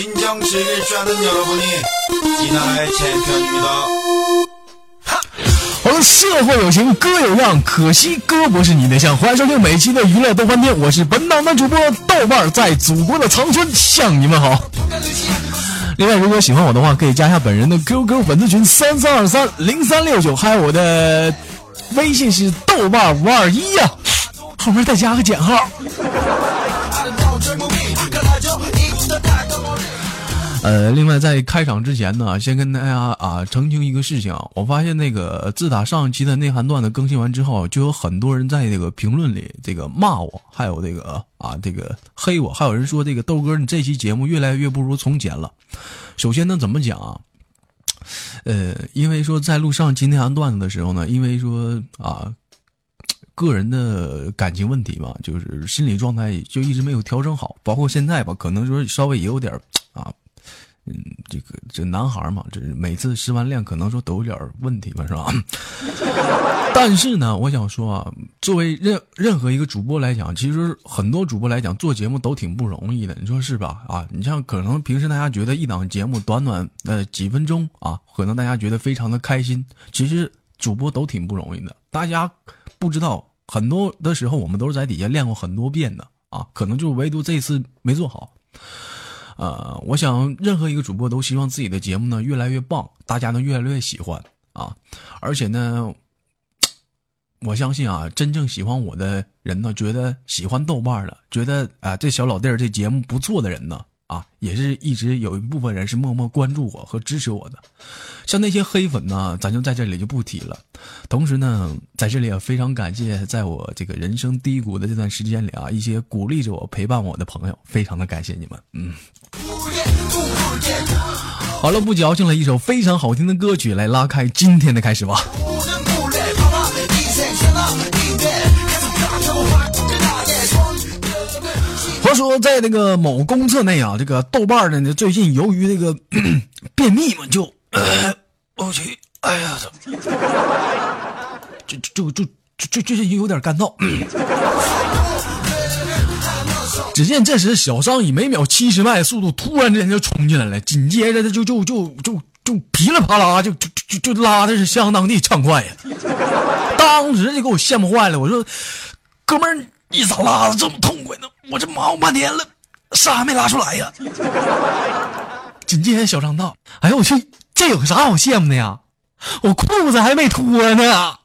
新疆是转的牛不你，济南来钱票女的。好了，社会有情，哥有样，可惜哥不是你对象。欢迎收听每期的娱乐豆翻天，我是本档的主播豆瓣，在祖国的长春向你们好。另外，如果喜欢我的话，可以加一下本人的 QQ 粉丝群三三二三零三六九，还有我的微信是豆瓣五二一呀，后面再加个减号。呃，另外在开场之前呢，先跟大家啊澄清一个事情啊，我发现那个自打上一期的内涵段子更新完之后，就有很多人在这个评论里这个骂我，还有这个啊这个黑我，还有人说这个豆哥你这期节目越来越不如从前了。首先呢，怎么讲啊？呃，因为说在录上期内涵段子的时候呢，因为说啊个人的感情问题吧，就是心理状态就一直没有调整好，包括现在吧，可能说稍微也有点。嗯，这个这男孩嘛，这每次失完恋可能说都有点问题吧，是吧？但是呢，我想说啊，作为任任何一个主播来讲，其实很多主播来讲做节目都挺不容易的，你说是吧？啊，你像可能平时大家觉得一档节目短短呃几分钟啊，可能大家觉得非常的开心，其实主播都挺不容易的。大家不知道，很多的时候我们都是在底下练过很多遍的啊，可能就唯独这次没做好。呃，我想任何一个主播都希望自己的节目呢越来越棒，大家呢越来越喜欢啊！而且呢，我相信啊，真正喜欢我的人呢，觉得喜欢豆瓣的，觉得啊这小老弟儿这节目不错的人呢，啊，也是一直有一部分人是默默关注我和支持我的。像那些黑粉呢，咱就在这里就不提了。同时呢，在这里也非常感谢在我这个人生低谷的这段时间里啊，一些鼓励着我、陪伴我的朋友，非常的感谢你们，嗯。好了，不矫情了，一首非常好听的歌曲来拉开今天的开始吧。说，在那个某公厕内啊，这个豆瓣的呢，最近由于这个 便秘嘛，就我去，哎呀，就就就就就就是有点干燥。只见这时，小张以每秒七十迈的速度突然之间就冲进来了，紧接着他就就就就就噼里啪啦就就就就拉的是相当的畅快呀！当时就给我羡慕坏了，我说：“哥们儿，你咋拉的这么痛快呢？我这忙活半天了，啥还没拉出来呀？”紧接着小张道：“哎呦我去，这有啥好羡慕的呀？我裤子还没脱呢。”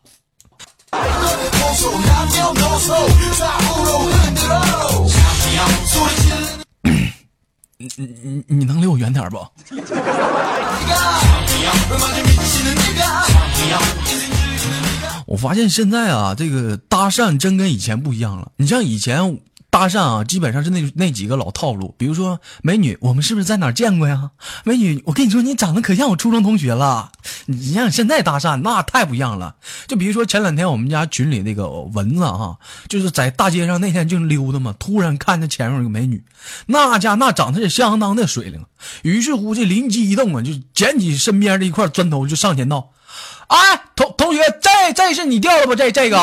你你你你能离我远点不？我发现现在啊，这个搭讪真跟以前不一样了。你像以前。搭讪啊，基本上是那那几个老套路，比如说美女，我们是不是在哪见过呀？美女，我跟你说，你长得可像我初中同学了。你像现在搭讪，那太不一样了。就比如说前两天我们家群里那个蚊子哈，就是在大街上那天就溜达嘛，突然看见前面有个美女，那家那长得是相当的水灵。于是乎这灵机一动啊，就捡起身边的一块砖头就上前道：“哎，同同学，这这是你掉的不？这这个。”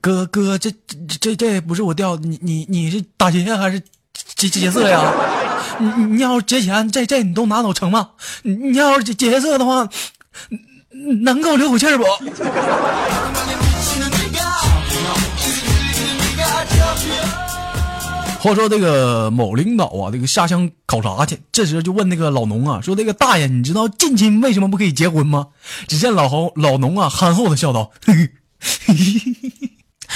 哥哥，这这这不是我掉的，你你你是打劫还是劫劫色呀？你你要是劫钱，这这你都拿走成吗？你你要是劫劫色的话，能给我留口气不？话说这个某领导啊，这个下乡考察去，这时就问那个老农啊，说这个大爷，你知道近亲为什么不可以结婚吗？只见老侯老农啊，憨厚的笑道：“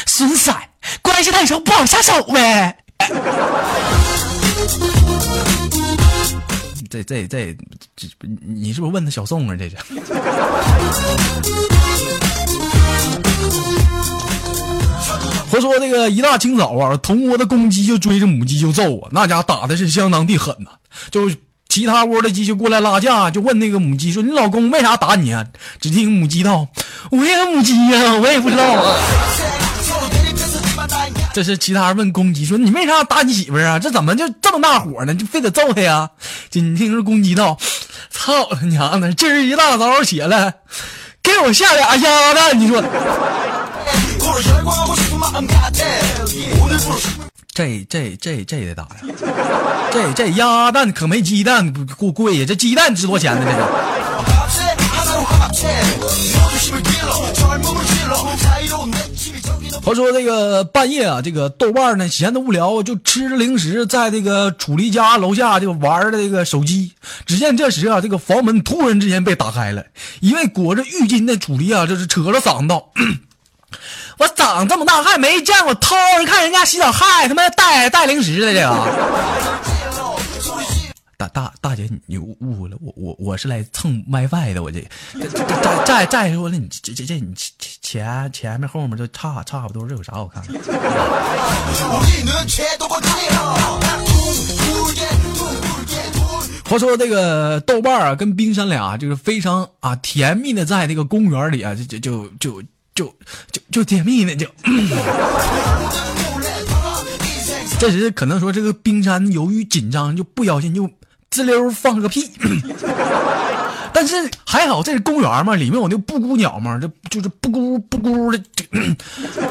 孙三，关系太熟，不好下手呗。”这这这这，你是不是问的小宋啊？这是。话说这个一大清早啊，同窝的公鸡就追着母鸡就揍啊，那家打的是相当的狠呐、就其他窝的鸡就过来拉架，就问那个母鸡说：“你老公为啥打你啊？”只听母鸡道：“我也母鸡呀、我也不知道啊。”这是其他人问公鸡说：“你为啥打你媳妇啊？这怎么就这么大火呢？就非得揍他呀？”紧听着公鸡道：“操他娘的！今儿一大早起来，给我下俩鸭蛋，你说这这这这得打呀？这这鸭蛋可没鸡蛋贵贵呀！这鸡蛋值多钱呢？这个。话说这个半夜啊，这个豆瓣呢闲得无聊，就吃着零食，在这个楚离家楼下就玩的这个手机。只见这时啊，这个房门突然之间被打开了，一位裹着浴巾的楚离啊，这是扯着嗓子道：“ 我长这么大还没见过偷人看人家洗澡还他妈带带零食的这个。”大大大姐，你误误会了，我我我是来蹭 WiFi 的，我这 这再再再说了，你这这这你前前面后面就差差不多，这有啥好看的？话说这个豆瓣啊，跟冰山俩就是非常啊甜蜜的，在这个公园里啊，就就就就就就就甜蜜呢，就。这时可能说这个冰山由于紧张，就不小心就滋溜放了个屁。但是还好这是公园嘛，里面有那布谷鸟嘛，这就是布谷布谷的，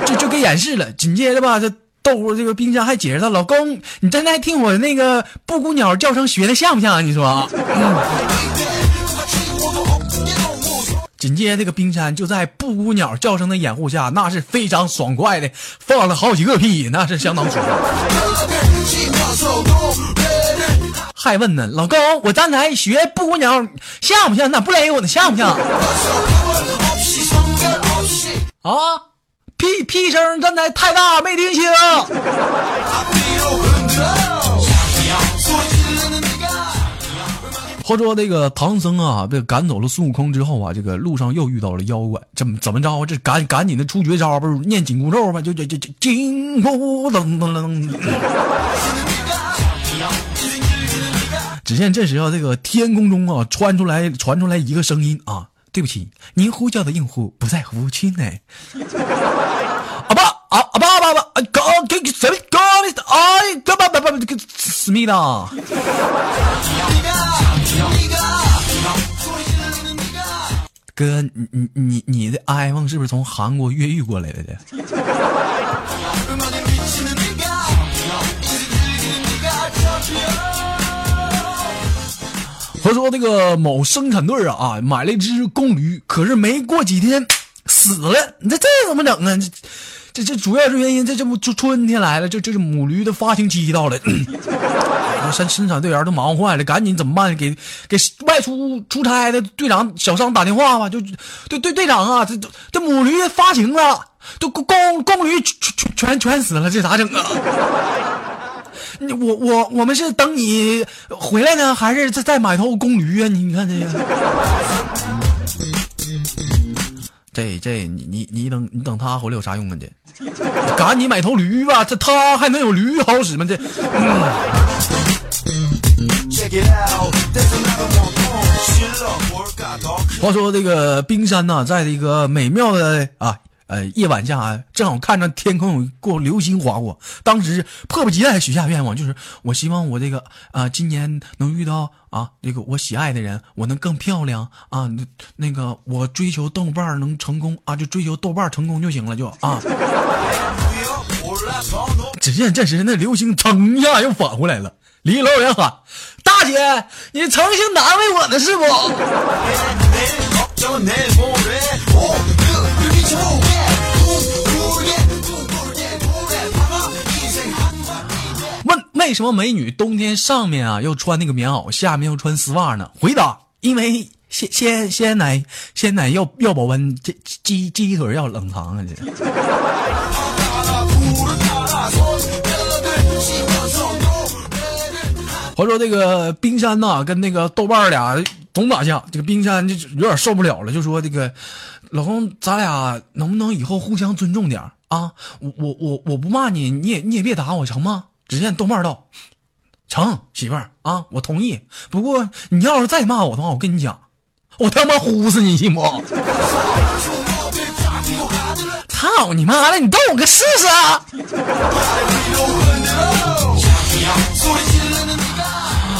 就就给演示了。紧接着吧，这豆腐这个冰山还解释道：“老公，你刚才听我那个布谷鸟叫声学的像不像啊？你说？”紧接着，这个冰山就在布谷鸟叫声的掩护下，那是非常爽快的放了好几个屁，那是相当爽。还问呢，老公，我刚才学布谷鸟像不像？那不勒我呢，像不像？啊，屁屁声刚才太大，没听清。话说这个唐僧啊，被赶走了孙悟空之后啊，这个路上又遇到了妖怪，怎么怎么着？这赶赶紧的出绝招，不是念紧箍咒吗？就就就就紧箍噔噔噔。只见这时候，这个天空中啊，传出来传出来一个声音啊，对不起，您呼叫的用户不在服务区内。啊爸啊啊爸爸，搞给给什么搞的？哎，干嘛爸爸这个思密达？哥，你你你你的 iPhone 是不是从韩国越狱过来的？这。话说这个某生产队啊啊，买了一只公驴，可是没过几天死了。你这这怎么整啊？这这主要是原因，这这不就春天来了，这这是母驴的发情期到了。生生产队员都忙坏了，赶紧怎么办？给给外出出差的队长小张打电话吧，就对对队长啊，这这母驴发情了，都公公驴全全全死了，这咋整啊？你我我我们是等你回来呢，还是再再买头公驴啊？你看这个，这这你你你等你等他回来有啥用啊？这赶紧买头驴吧，这他还能有驴好使吗？这。话说这个冰山呐、在这个美妙的啊呃夜晚下啊，正好看着天空有过流星划过，当时迫不及待许下愿望，就是我希望我这个啊、今年能遇到啊这个我喜爱的人，我能更漂亮啊，那 那个我追求豆瓣儿能成功啊，就追求豆瓣儿成功就行了，就啊。只见这时那流星噌一下又返回来了，离老远喊：“大姐，你诚心难为我呢是不？” 为什么美女冬天上面啊要穿那个棉袄，下面要穿丝袜呢？回答：因为鲜鲜鲜奶鲜奶要要保温，这鸡鸡腿要冷藏啊！这。话说这个冰山呐，跟那个豆瓣俩总打架，这个冰山就有点受不了了，就说这个老公，咱俩能不能以后互相尊重点啊？我我我我不骂你，你也你也别打我，成吗？只见豆瓣道，成，媳妇儿啊，我同意。不过你要是再骂我的话，我跟你讲，我他妈呼死你信不？操你妈的！你动我个试试啊！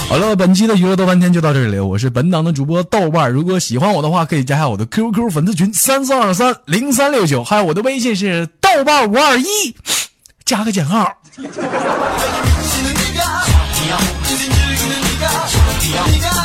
好了，本期的娱乐豆瓣天就到这里了。我是本档的主播豆瓣，如果喜欢我的话，可以加下我的 QQ 粉丝群三四二三零三六九，还有我的微信是豆瓣五二一，加个减号。你的你的